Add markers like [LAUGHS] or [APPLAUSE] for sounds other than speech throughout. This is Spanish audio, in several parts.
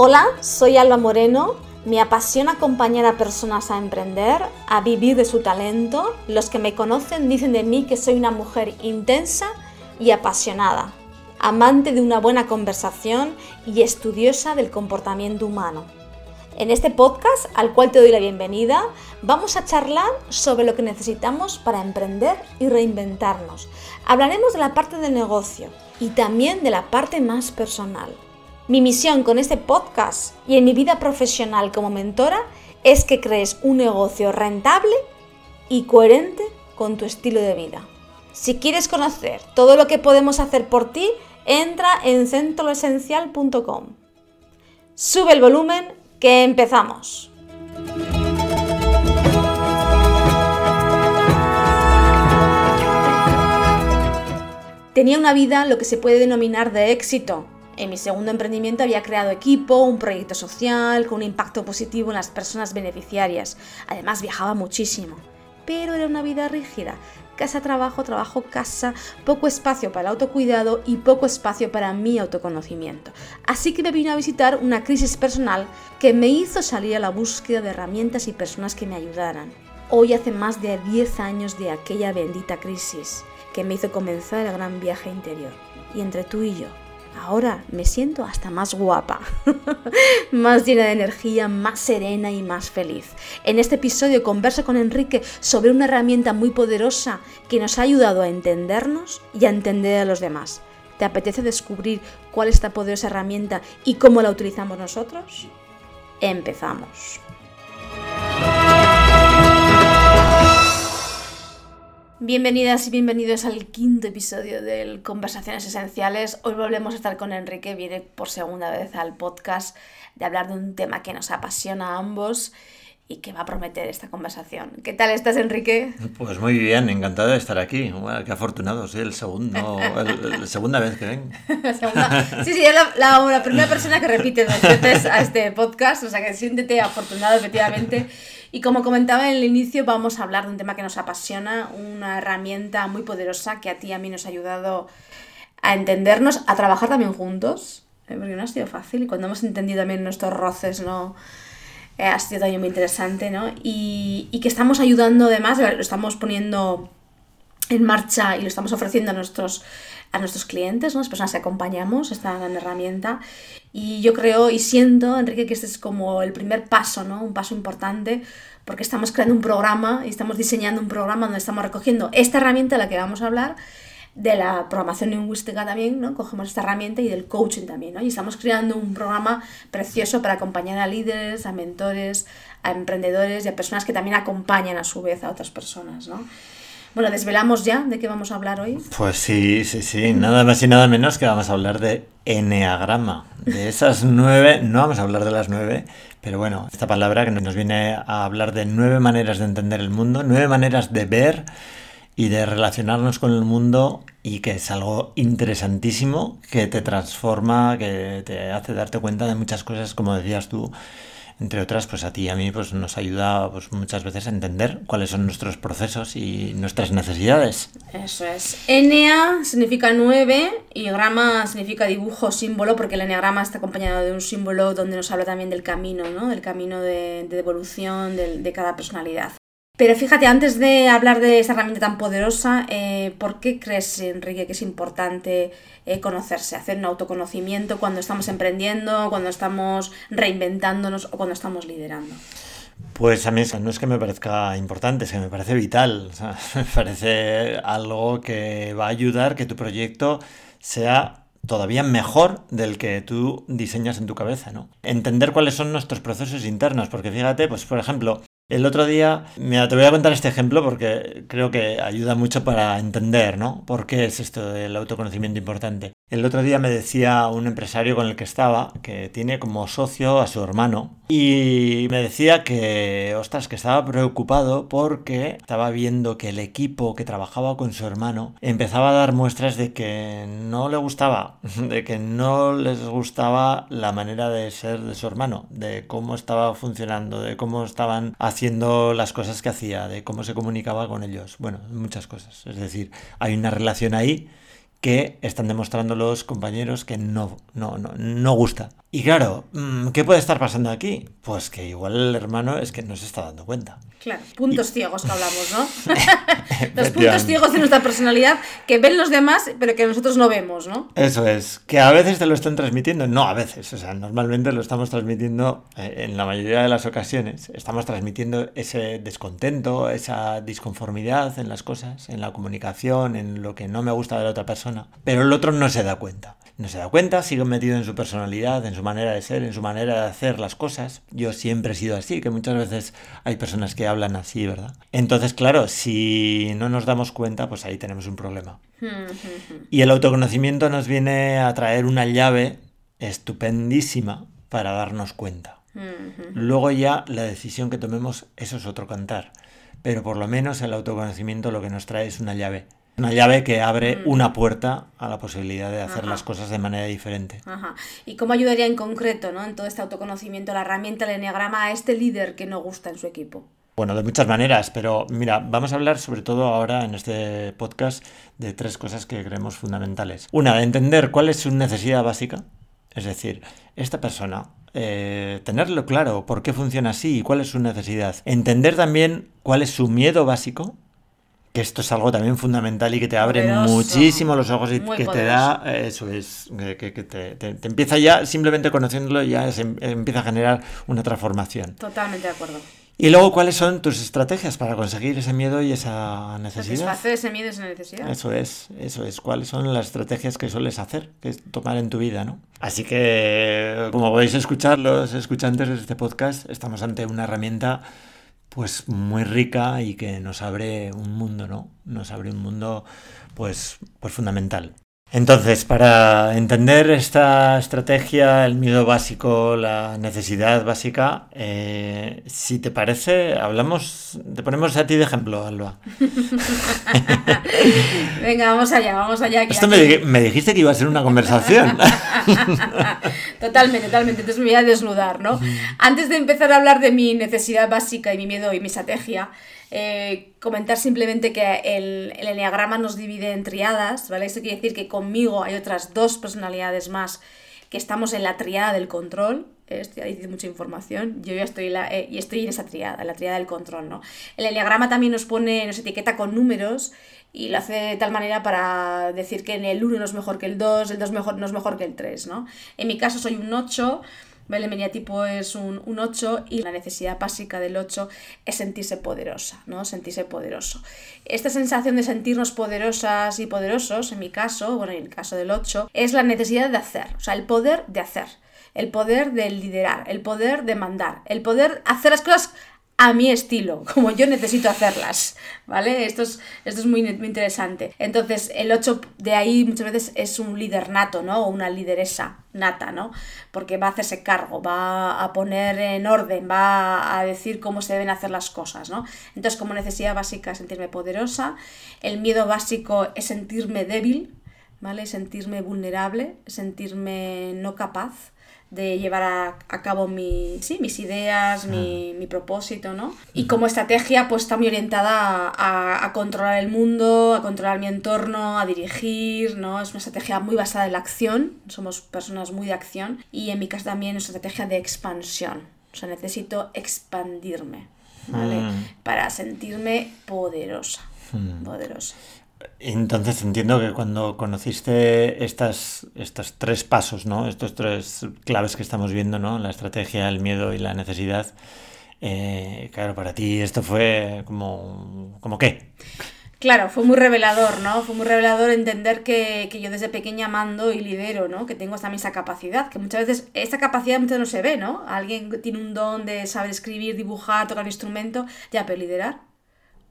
Hola, soy Alba Moreno. Me apasiona acompañar a personas a emprender, a vivir de su talento. Los que me conocen dicen de mí que soy una mujer intensa y apasionada, amante de una buena conversación y estudiosa del comportamiento humano. En este podcast, al cual te doy la bienvenida, vamos a charlar sobre lo que necesitamos para emprender y reinventarnos. Hablaremos de la parte del negocio y también de la parte más personal. Mi misión con este podcast y en mi vida profesional como mentora es que crees un negocio rentable y coherente con tu estilo de vida. Si quieres conocer todo lo que podemos hacer por ti, entra en centroesencial.com. Sube el volumen que empezamos. Tenía una vida lo que se puede denominar de éxito. En mi segundo emprendimiento había creado equipo, un proyecto social con un impacto positivo en las personas beneficiarias. Además viajaba muchísimo. Pero era una vida rígida. Casa, trabajo, trabajo, casa, poco espacio para el autocuidado y poco espacio para mi autoconocimiento. Así que me vino a visitar una crisis personal que me hizo salir a la búsqueda de herramientas y personas que me ayudaran. Hoy hace más de 10 años de aquella bendita crisis que me hizo comenzar el gran viaje interior. Y entre tú y yo, ahora me siento hasta más guapa, [LAUGHS] más llena de energía, más serena y más feliz. En este episodio converso con Enrique sobre una herramienta muy poderosa que nos ha ayudado a entendernos y a entender a los demás. ¿Te apetece descubrir cuál es esta poderosa herramienta y cómo la utilizamos nosotros? Empezamos. Bienvenidas y bienvenidos al quinto episodio del Conversaciones Esenciales. Hoy volvemos a estar con Enrique, viene por segunda vez al podcast de hablar de un tema que nos apasiona a ambos y que va a prometer esta conversación. ¿Qué tal estás, Enrique? Pues muy bien, encantado de estar aquí. qué afortunado, soy el segundo, la segunda vez que ven. [LAUGHS] Sí, sí, es la, la, primera persona que repite dos veces a este podcast, o sea que siéntete afortunado, efectivamente. Y como comentaba en el inicio, vamos a hablar de un tema que nos apasiona, una herramienta muy poderosa que a ti y a mí nos ha ayudado a entendernos, a trabajar también juntos, ¿eh? porque no ha sido fácil y cuando hemos entendido también nuestros roces, ¿no? Eh, ha sido también muy interesante, ¿no? Y, y que estamos ayudando además, lo estamos poniendo en marcha y lo estamos ofreciendo a nuestros, a nuestros clientes, ¿no? las personas que acompañamos, esta gran herramienta. Y yo creo y siento, Enrique, que este es como el primer paso, ¿no? un paso importante, porque estamos creando un programa y estamos diseñando un programa donde estamos recogiendo esta herramienta de la que vamos a hablar, de la programación lingüística también, ¿no? Cogemos esta herramienta y del coaching también, ¿no? Y estamos creando un programa precioso para acompañar a líderes, a mentores, a emprendedores y a personas que también acompañan a su vez a otras personas, ¿no? Bueno, ¿desvelamos ya de qué vamos a hablar hoy? Pues sí, sí, sí. Nada más y nada menos que vamos a hablar de eneagrama. De esas nueve, no vamos a hablar de las nueve, pero bueno, esta palabra que nos viene a hablar de nueve maneras de entender el mundo, nueve maneras de ver y de relacionarnos con el mundo y que es algo interesantísimo que te transforma, que te hace darte cuenta de muchas cosas, como decías tú, entre otras, pues a ti y a mí pues nos ayuda pues, muchas veces a entender cuáles son nuestros procesos y nuestras necesidades. Eso es. Enea significa nueve y grama significa dibujo, símbolo, porque el eneagrama está acompañado de un símbolo donde nos habla también del camino, ¿no? Del camino de, evolución de cada personalidad. Pero fíjate, antes de hablar de esta herramienta tan poderosa, eh, ¿por qué crees, Enrique, que es importante eh, conocerse, hacer un autoconocimiento cuando estamos emprendiendo, cuando estamos reinventándonos o cuando estamos liderando? Pues a mí no es que me parezca importante, es que me parece vital. [LAUGHS] me parece algo que va a ayudar que tu proyecto sea todavía mejor del que tú diseñas en tu cabeza, ¿no? Entender cuáles son nuestros procesos internos, porque fíjate, pues por ejemplo, el otro día, mira, te voy a contar este ejemplo porque creo que ayuda mucho para entender, ¿no? ¿Por qué es esto del autoconocimiento importante? El otro día me decía un empresario con el que estaba, que tiene como socio a su hermano, y me decía que, ostras, que estaba preocupado porque estaba viendo que el equipo que trabajaba con su hermano empezaba a dar muestras de que no le gustaba, [LAUGHS] de que no les gustaba la manera de ser de su hermano, de cómo estaba funcionando, de cómo estaban haciendo las cosas que hacía, de cómo se comunicaba con ellos. Bueno, muchas cosas. Es decir, hay una relación ahí que están demostrando los compañeros que no, no, no, no gusta. Y claro, mm, ¿qué puede estar pasando aquí? Pues que igual el hermano es que no se está dando cuenta. Claro, puntos ciegos que hablamos, ¿no? [LAUGHS] los puntos ciegos de nuestra personalidad que ven los demás, pero que nosotros no vemos, ¿no? Eso es, que a veces te lo están transmitiendo, no a veces, o sea, normalmente lo estamos transmitiendo eh, en la mayoría de las ocasiones, estamos transmitiendo ese descontento, esa disconformidad en las cosas, en la comunicación, en lo que no me gusta de la otra persona, pero el otro no se da cuenta no se da cuenta, sigue metido en su personalidad, en su manera de ser, en su manera de hacer las cosas. Yo siempre he sido así, que muchas veces hay personas que hablan así, ¿verdad? Entonces, claro, si no nos damos cuenta, pues ahí tenemos un problema. [LAUGHS] Y el autoconocimiento nos viene a traer una llave estupendísima para darnos cuenta. [LAUGHS] Luego ya la decisión que tomemos, eso es otro cantar. Pero por lo menos el autoconocimiento lo que nos trae es una llave una llave que abre mm. una puerta a la posibilidad de hacer las cosas de manera diferente. Ajá. ¿Y cómo ayudaría en concreto, ¿no? en todo este autoconocimiento, la herramienta del enneagrama a este líder que no gusta en su equipo? Bueno, de muchas maneras, pero mira, vamos a hablar sobre todo ahora en este podcast de tres cosas que creemos fundamentales. Una, de entender cuál es su necesidad básica, es decir, esta persona, eh, tenerlo claro, por qué funciona así y cuál es su necesidad. Entender también cuál es su miedo básico, que esto es algo también fundamental y que te abre muchísimo los ojos y que te da, eso es, que, te, empieza ya, simplemente conociéndolo, ya se em, empieza a generar una transformación. Totalmente de acuerdo. Y luego, ¿cuáles son tus estrategias para conseguir ese miedo y esa necesidad? Satisfacer ese miedo y esa necesidad. Eso es, eso es. ¿Cuáles son las estrategias que sueles hacer, que es tomar en tu vida, no? Así que, como podéis escuchar, los escuchantes de este podcast, estamos ante una herramienta pues muy rica y que nos abre un mundo, ¿no? Nos abre un mundo pues, pues fundamental. Entonces, para entender esta estrategia, el miedo básico, la necesidad básica, eh, si te parece, hablamos, te ponemos a ti de ejemplo, Alba. [LAUGHS] Venga, vamos allá, vamos allá. Esto me, me, dijiste que iba a ser una conversación. [LAUGHS] totalmente, totalmente. Entonces me voy a desnudar, ¿no? Antes de empezar a hablar de mi necesidad básica y mi miedo y mi estrategia, eh, comentar simplemente que el, el enneagrama nos divide en triadas, ¿vale? Esto quiere decir que conmigo hay otras dos personalidades más que estamos en la triada del control. Esto ya dice mucha información. Yo ya estoy, la, eh, y estoy en esa triada, en la triada del control, ¿no? El enneagrama también nos pone, nos etiqueta con números y lo hace de tal manera para decir que en el 1 no es mejor que el 2, el 2 mejor, no es mejor que el 3, ¿no? En mi caso soy un 8 el meniatipo es un, 8 y la necesidad básica del 8 es sentirse poderosa, ¿no? Sentirse poderoso. Esta sensación de sentirnos poderosas y poderosos, en mi caso, bueno, en el caso del 8, es la necesidad de hacer, o sea, el poder de hacer, el poder de liderar, el poder de mandar, el poder hacer las cosas a mi estilo, [LAUGHS] como yo necesito hacerlas, ¿vale? Esto es, esto es muy, interesante. Entonces, el 8 de ahí muchas veces es un líder nato, ¿no? O una lideresa nata, ¿no? Porque va a hacerse cargo, va a poner en orden, va a decir cómo se deben hacer las cosas, ¿no? Entonces, como necesidad básica sentirme poderosa, el miedo básico es sentirme débil, ¿vale? Sentirme vulnerable, sentirme no capaz, de llevar a, cabo mi, sí, mis ideas, mi, mi, propósito, ¿no? Y como estrategia, pues está muy orientada a, a, controlar el mundo, a controlar mi entorno, a dirigir, ¿no? Es una estrategia muy basada en la acción, somos personas muy de acción, y en mi caso también es una estrategia de expansión, o sea, necesito expandirme, ¿vale? Mm. Para sentirme poderosa, mm. poderosa. Entonces entiendo que cuando conociste estas, estos tres pasos, ¿no? Estos tres claves que estamos viendo, ¿no? La estrategia, el miedo y la necesidad. Eh, claro, para ti esto fue como, como qué? Claro, fue muy revelador, ¿no? Fue muy revelador entender que, que, yo desde pequeña mando y lidero, ¿no? Que tengo esa misma capacidad, que muchas veces esta capacidad muchas veces no se ve, ¿no? Alguien tiene un don de saber escribir, dibujar, tocar un instrumento, ya, pero liderar,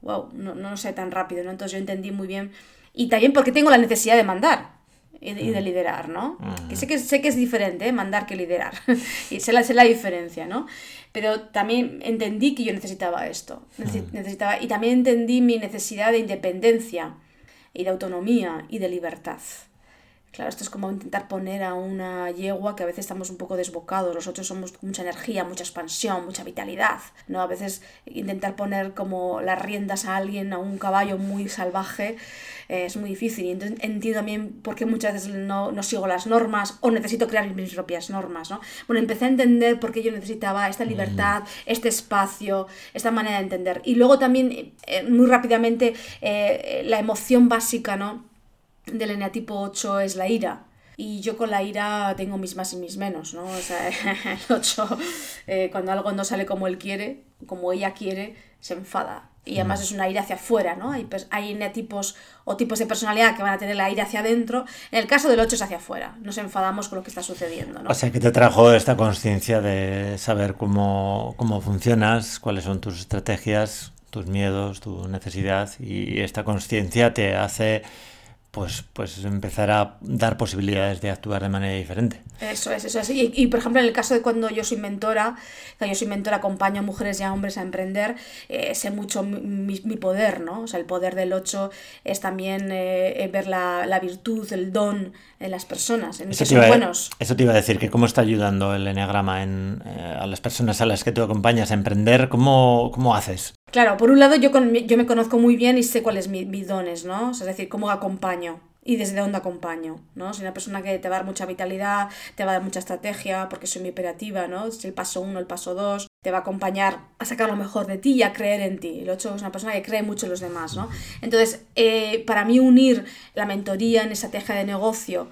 wow, no, no sé tan rápido, ¿no? Entonces yo entendí muy bien. Y también porque tengo la necesidad de mandar y de, mm. liderar, ¿no? Que sé, que sé que es diferente, ¿eh? mandar que liderar. [LAUGHS] y sé la, sé la diferencia, ¿no? Pero también entendí que yo necesitaba esto. Mm. Necesitaba, y también entendí mi necesidad de independencia y de autonomía y de libertad. Claro, esto es como intentar poner a una yegua que a veces estamos un poco desbocados, nosotros somos mucha energía, mucha expansión, mucha vitalidad, ¿no? A veces intentar poner como las riendas a alguien, a un caballo muy salvaje, eh, es muy difícil. Y entonces entiendo también por qué muchas veces no, no, sigo las normas o necesito crear mis propias normas, ¿no? Bueno, empecé a entender por qué yo necesitaba esta libertad, este espacio, esta manera de entender. Y luego también, eh, muy rápidamente, eh, la emoción básica, ¿no? Del eneatipo 8 es la ira. Y yo con la ira tengo mis más y mis menos, ¿no? O sea, [LAUGHS] el 8, eh, cuando algo no sale como él quiere, como ella quiere, se enfada. Y además es una ira hacia afuera, ¿no? Hay, hay eneatipos o tipos de personalidad que van a tener la ira hacia adentro. En el caso del 8 es hacia afuera. Nos enfadamos con lo que está sucediendo, ¿no? O sea, que te trajo esta conciencia de saber cómo, cómo funcionas, cuáles son tus estrategias, tus miedos, tu necesidad. Y esta conciencia te hace pues, pues empezar a dar posibilidades de actuar de manera diferente. Eso es, eso es. Y, por ejemplo, en el caso de cuando yo soy mentora, que yo soy mentora, acompaño a mujeres y a hombres a emprender, eh, sé mucho mi, mi, poder, ¿no? O sea, el poder del 8 es también eh, ver la, la, virtud, el don en las personas, en eso que son buenos. Eso te iba a decir, que cómo está ayudando el enneagrama en, eh, a las personas a las que tú acompañas a emprender, ¿cómo, cómo haces? Claro, por un lado yo, con, yo me conozco muy bien y sé cuáles mis, mis dones, ¿no? es decir, cómo acompaño y desde dónde acompaño, ¿no? Soy una persona que te va a dar mucha vitalidad, te va a dar mucha estrategia, porque soy muy operativa, ¿no? Es el paso uno, el paso dos, te va a acompañar a sacar lo mejor de ti y a creer en ti. El ocho es una persona que cree mucho en los demás, ¿no? Entonces, eh, para mí unir la mentoría en estrategia de negocio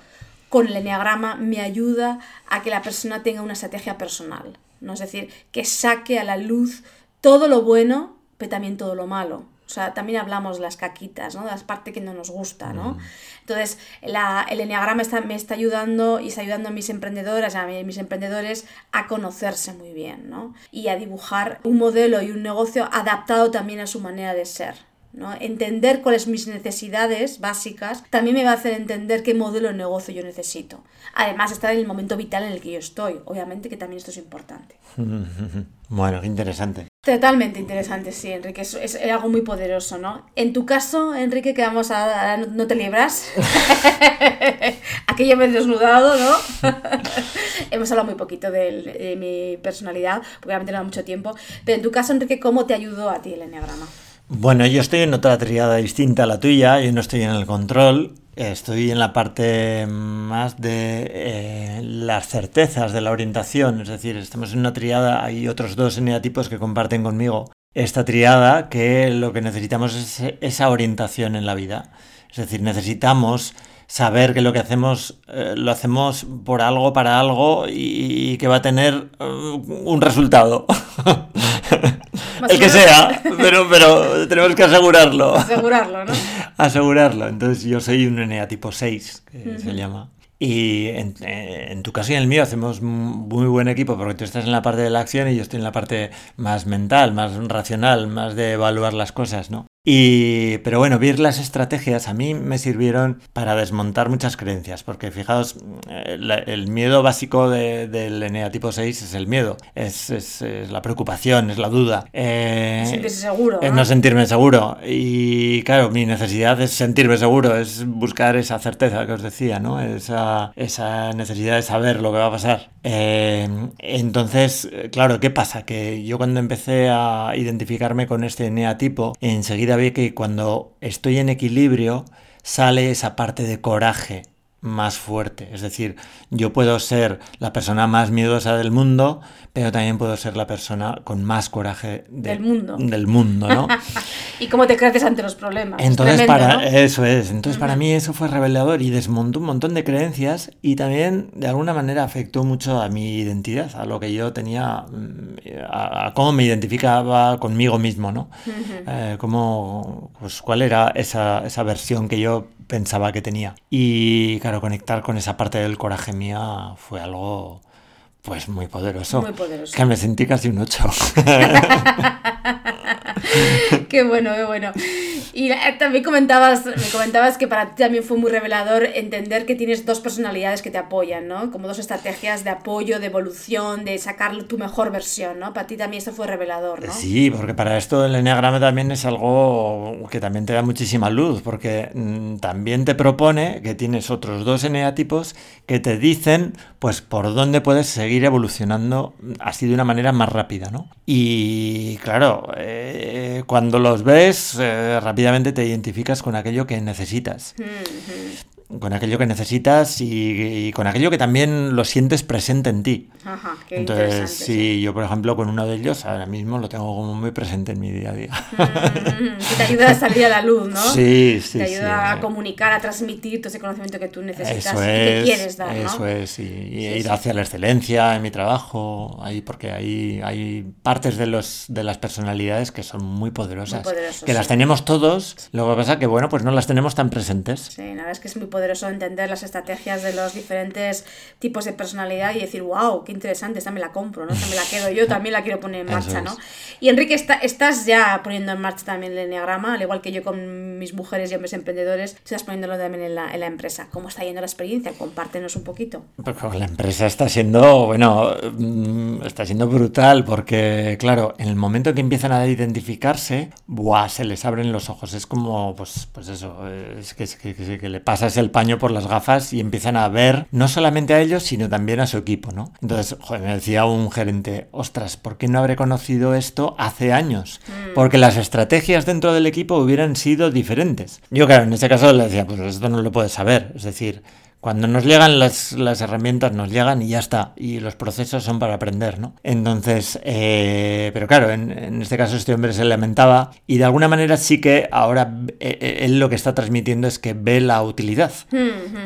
con el enneagrama me ayuda a que la persona tenga una estrategia personal, ¿no? Es decir, que saque a la luz todo lo bueno pero también todo lo malo. O sea, también hablamos de las caquitas, ¿no? De las partes que no nos gusta, ¿no? Mm. Entonces, la, el enneagrama está, me está ayudando y está ayudando a mis emprendedoras, a mis emprendedores a conocerse muy bien, ¿no? Y a dibujar un modelo y un negocio adaptado también a su manera de ser. ¿No? Entender cuáles son mis necesidades básicas también me va a hacer entender qué modelo de negocio yo necesito. Además, estar en el momento vital en el que yo estoy. Obviamente que también esto es importante. [LAUGHS] Bueno, interesante. Totalmente interesante, sí, Enrique. Es, es, algo muy poderoso, ¿no? En tu caso, Enrique, que vamos a... no te libras. [LAUGHS] [LAUGHS] Aquello me he desnudado, ¿no? Hemos hablado muy poquito de, de mi personalidad, porque obviamente no da mucho tiempo. Pero en tu caso, Enrique, ¿cómo te ayudó a ti el enneagrama? Bueno, yo estoy en otra triada distinta a la tuya, yo no estoy en el control, estoy en la parte más de eh, las certezas de la orientación, es decir, estamos en una triada, hay otros dos eneatipos que comparten conmigo esta triada que lo que necesitamos es esa orientación en la vida, es decir, necesitamos saber que lo que hacemos eh, lo hacemos por algo, para algo y, que va a tener eh, un resultado. [LAUGHS] el que sea, [LAUGHS] pero, pero tenemos que asegurarlo. Asegurarlo, ¿no? [LAUGHS] Asegurarlo. Entonces yo soy un ENEA tipo 6, que se llama. Y en, en, tu caso y en el mío hacemos muy buen equipo porque tú estás en la parte de la acción y yo estoy en la parte más mental, más racional, más de evaluar las cosas, ¿no? Y, pero bueno, ver las estrategias a mí me sirvieron para desmontar muchas creencias, porque fijaos, eh, el miedo básico del ENEA tipo 6 es el miedo, es, es, la preocupación, es la duda. Eh, sentirse seguro. ¿no? Es no sentirme seguro. Y claro, mi necesidad es sentirme seguro, es buscar esa certeza que os decía, ¿no? Esa, esa necesidad de saber lo que va a pasar. Eh, entonces, claro, ¿qué pasa? Que yo cuando empecé a identificarme con este ENEA tipo, enseguida que cuando estoy en equilibrio sale esa parte de coraje más fuerte. Es decir, yo puedo ser la persona más miedosa del mundo, pero también puedo ser la persona con más coraje del mundo. Del mundo, ¿no? [LAUGHS] y cómo te creces ante los problemas. Entonces, para eso es. Entonces, para mí eso fue revelador y desmontó un montón de creencias y también de alguna manera afectó mucho a mi identidad, a lo que yo tenía, mm, a, cómo me identificaba conmigo mismo, ¿no? Eh, cómo, pues, cuál era esa, esa versión que yo pensaba que tenía. Y claro, conectar con esa parte del coraje mía fue algo pues muy poderoso. Muy poderoso. Que me sentí casi un 8. [LAUGHS] qué bueno, qué bueno. Y eh, también comentabas, me comentabas que para ti también fue muy revelador entender que tienes dos personalidades que te apoyan, ¿no? Como dos estrategias de apoyo, de evolución, de sacar tu mejor versión, ¿no? Para ti también esto fue revelador, ¿no? Sí, porque para esto el enneagrama también es algo que también te da muchísima luz, porque mm, también te propone que tienes otros dos eneatipos que te dicen, pues, por dónde puedes seguir evolucionando así de una manera más rápida, ¿no? Y claro, eh, cuando los ves, eh, rápidamente te identificas con aquello que necesitas con aquello que necesitas y, con aquello que también lo sientes presente en ti. Ajá, qué Entonces, sí, yo por ejemplo con uno de ellos ahora mismo lo tengo como muy presente en mi día a día. Mm, que te ayuda a salir a la luz, ¿no? Sí, sí. Te ayuda sí. a comunicar, a transmitir todo ese conocimiento que tú necesitas Eso y que es, quieres dar, ¿no? eso es, y, y Sí, ir hacia la excelencia en mi trabajo, ahí, porque hay, hay partes de, los, de las personalidades que son muy poderosas, Muy poderosas, que las tenemos todos, lo que pasa que, bueno, pues no las tenemos tan presentes. Sí, la verdad es que es muy poderoso entender las estrategias de los diferentes tipos de personalidad y decir, wow, qué interesante, esta me la compro, ¿no? Esta me la quedo yo, también la quiero poner en marcha. ¿no? Y Enrique, está- estás ya poniendo en marcha también el enneagrama, al igual que yo con mis mujeres y hombres emprendedores, estás poniéndolo también en la, en la empresa. ¿Cómo está yendo la experiencia? Compártenos un poquito. Pues la empresa está siendo, bueno, mm, está siendo brutal porque, claro, en el momento que empiezan a identificarse, ¡buah! se les abren los ojos. Es como, pues, pues eso, es que, es que, que- que le pasas el paño por las gafas y empiezan a ver no solamente a ellos, sino también a su equipo, ¿no? Entonces, joder, me decía un gerente, ostras, ¿por qué no habré conocido esto hace años? Porque las estrategias dentro del equipo hubieran sido diferentes. Yo, claro, en ese caso le decía, pues esto no lo puedes saber. Es decir, cuando nos llegan las, las herramientas, nos llegan y ya está. Y los procesos son para aprender, ¿no? Entonces, eh, pero claro, en, en este caso este hombre se lamentaba y de alguna manera sí que ahora eh, eh, él lo que está transmitiendo es que ve la utilidad.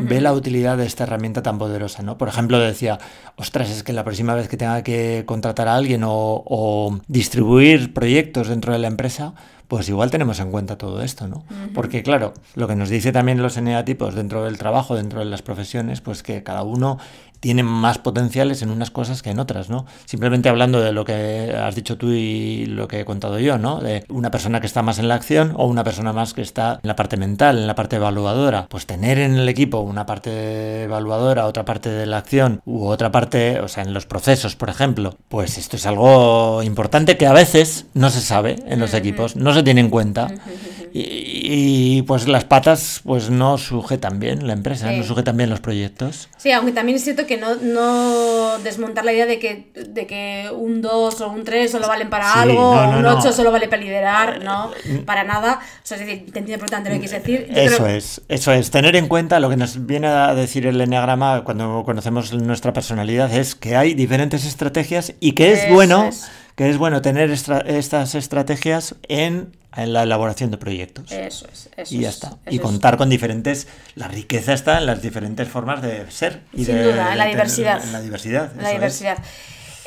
Ve la utilidad de esta herramienta tan poderosa, ¿no? Por ejemplo, decía, ostras, es que la próxima vez que tenga que contratar a alguien o, o distribuir proyectos dentro de la empresa, pues igual tenemos en cuenta todo esto, ¿no? Porque claro, lo que nos dice también los eneatipos dentro del trabajo, dentro de las profesiones, pues que cada uno tiene más potenciales en unas cosas que en otras, ¿no? Simplemente hablando de lo que has dicho tú y lo que he contado yo, ¿no? De una persona que está más en la acción o una persona más que está en la parte mental, en la parte evaluadora. Pues tener en el equipo una parte evaluadora, otra parte de la acción u otra parte, o sea, en los procesos, por ejemplo, pues esto es algo importante que a veces no se sabe en los equipos, no se tiene en cuenta. Y, y, pues las patas pues no sujetan bien la empresa, Sí. no sujetan bien los proyectos. Sí, aunque también es cierto que no, no desmontar la idea de que, de que un 2 o un 3 solo valen para Sí, algo, no, no, un no. 8 solo vale para liderar, no, para nada. O sea, es decir, te entiendo perfectamente lo que quieres decir. Yo Eso creo- es, eso es. Tener en cuenta lo que nos viene a decir el enneagrama cuando conocemos nuestra personalidad es que hay diferentes estrategias y que es Eso bueno, es. Que es bueno tener estra- estas estrategias en, en la elaboración de proyectos. Eso es, eso y ya es, está. Y es. contar con diferentes. La riqueza está en las diferentes formas de ser. Y Sin de- duda, en la de- diversidad. En la diversidad. La es. diversidad.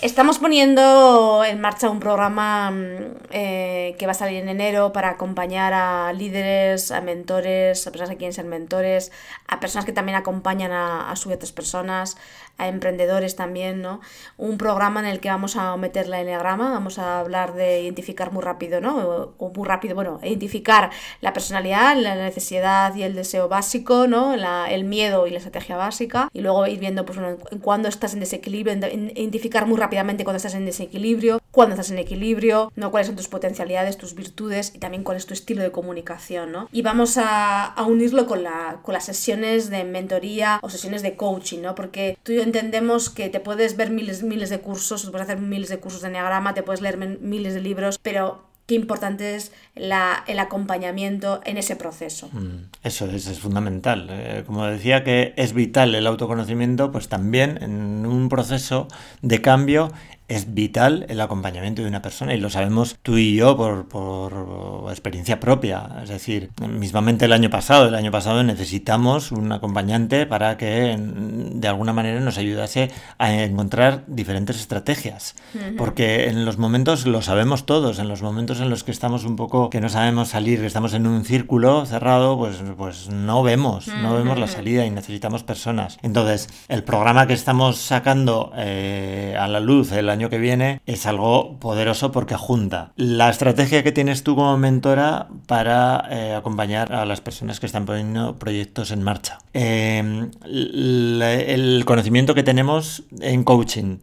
Estamos poniendo en marcha un programa mm, eh, que va a salir en enero para acompañar a líderes, a mentores, a personas que quieren ser mentores, a personas que también acompañan a, a su otras personas, a emprendedores también, ¿no? Un programa en el que vamos a meter la enneagrama, vamos a hablar de identificar muy rápido, ¿no? O, muy rápido, bueno, identificar la personalidad, la necesidad y el deseo básico, ¿no? La- el miedo y la estrategia básica, y luego ir viendo, pues, bueno, en cuándo estás en desequilibrio, en- en- identificar muy rápidamente cuándo estás en desequilibrio, cuándo estás en equilibrio, ¿no? Cuáles son tus potencialidades, tus virtudes y también cuál es tu estilo de comunicación, ¿no? Y vamos a, unirlo con, la, con las sesiones de mentoría o sesiones de coaching, ¿no? Porque tú y yo entendemos que te puedes ver miles, miles de cursos, puedes hacer miles de cursos de enneagrama, te puedes leer miles de libros, pero qué importante es la, el acompañamiento en ese proceso. Mm, Eso es, es fundamental. Eh, como decía que es vital el autoconocimiento, pues también en un proceso de cambio es vital el acompañamiento de una persona y lo sabemos tú y yo por, por experiencia propia. Es decir, mismamente el año pasado, el año pasado necesitamos un acompañante para que mm, de alguna manera nos ayudase a encontrar diferentes estrategias. Porque en los momentos, lo sabemos todos, en los momentos en los que estamos un poco, que no sabemos salir, que estamos en un círculo cerrado, pues, pues no vemos, no vemos la salida y necesitamos personas. Entonces, el programa que estamos sacando eh, a la luz el año que viene, es algo poderoso porque junta la estrategia que tienes tú como mentora para eh, acompañar a las personas que están poniendo proyectos en marcha. Em, el conocimiento que tenemos en coaching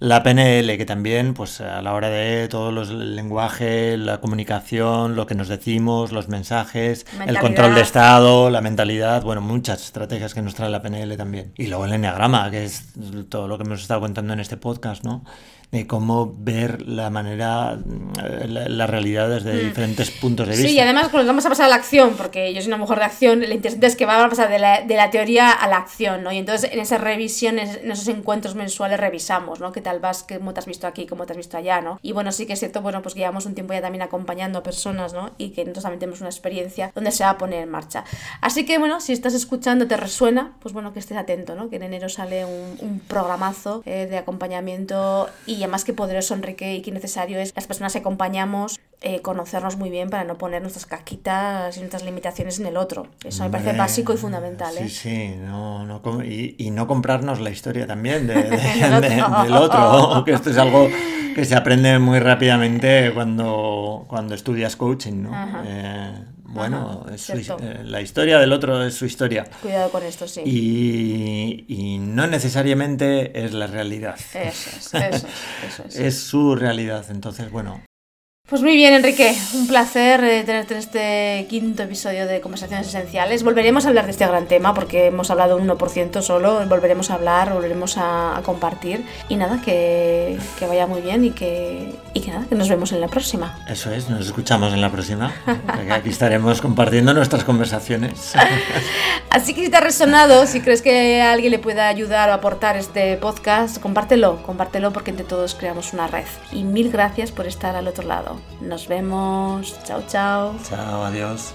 la PNL, que también, pues a la hora de todos los lenguajes, la comunicación, lo que nos decimos, los mensajes, el control de estado, la mentalidad, bueno, muchas estrategias que nos trae la PNL también. Y luego el enneagrama, que es todo lo que hemos estado contando en este podcast, ¿no? De cómo ver la manera, la, realidad desde mm. diferentes puntos de vista. Sí, y además cuando vamos a pasar a la acción, porque yo soy una mujer de acción, lo interesante es que vamos a pasar de la, de la teoría a la acción, ¿no? Y entonces en esas revisiones, en esos encuentros mensuales revisamos, ¿no? ¿Qué tal vas? ¿Cómo te has visto aquí? ¿Cómo te has visto allá? ¿no? Y bueno, sí que es cierto, bueno, pues que llevamos un tiempo ya también acompañando a personas, ¿no? Y que nosotros también tenemos una experiencia donde se va a poner en marcha. Así que bueno, si estás escuchando, te resuena, pues bueno, que estés atento, ¿no? Que en enero sale un, un programazo eh, de acompañamiento y además que poderoso, Enrique, y que necesario es las personas que acompañamos eh, conocernos muy bien para no poner nuestras caquitas y nuestras limitaciones en el otro. Eso me parece básico y fundamental. Sí, ¿eh? sí, no, no, y, no comprarnos la historia también [LAUGHS] del otro, [LAUGHS] que esto es algo que se aprende muy rápidamente cuando, cuando estudias coaching, ¿no? Bueno, eh, la historia del otro es su historia. Cuidado con esto, sí. Y, no necesariamente es la realidad. Eso es, eso eso es. [LAUGHS] es su realidad. Entonces, bueno, pues muy bien, Enrique. Un placer eh, tenerte en este quinto episodio de Conversaciones Esenciales. Volveremos a hablar de este gran tema porque hemos hablado un 1% solo. Volveremos a hablar, volveremos a, compartir. Y nada, que, vaya muy bien y que, y que nada, que nos vemos en la próxima. Eso es, nos escuchamos en la próxima. Aquí estaremos compartiendo nuestras conversaciones. [LAUGHS] Así que si te ha resonado, si crees que a alguien le pueda ayudar o aportar este podcast, compártelo, compártelo porque entre todos creamos una red. Y mil gracias por estar al otro lado. Nos vemos. Chao, chao. Chao, adiós.